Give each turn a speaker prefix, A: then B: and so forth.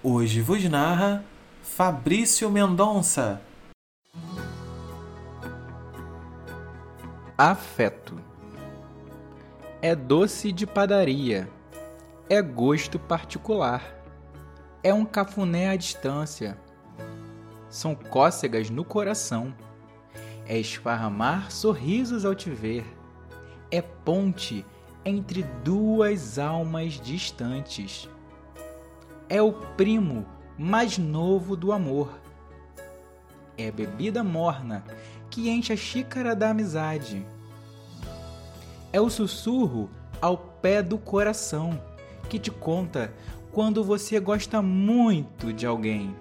A: Hoje vos narra Fabrício Mendonça.
B: Afeto. É doce de padaria, é gosto particular, é um cafuné à distância, são cócegas no coração, é esparramar sorrisos ao te ver, é ponte entre duas almas distantes, é o primo mais novo do amor, é bebida morna que enche a xícara da amizade é o sussurro ao pé do coração que te conta quando você gosta muito de alguém.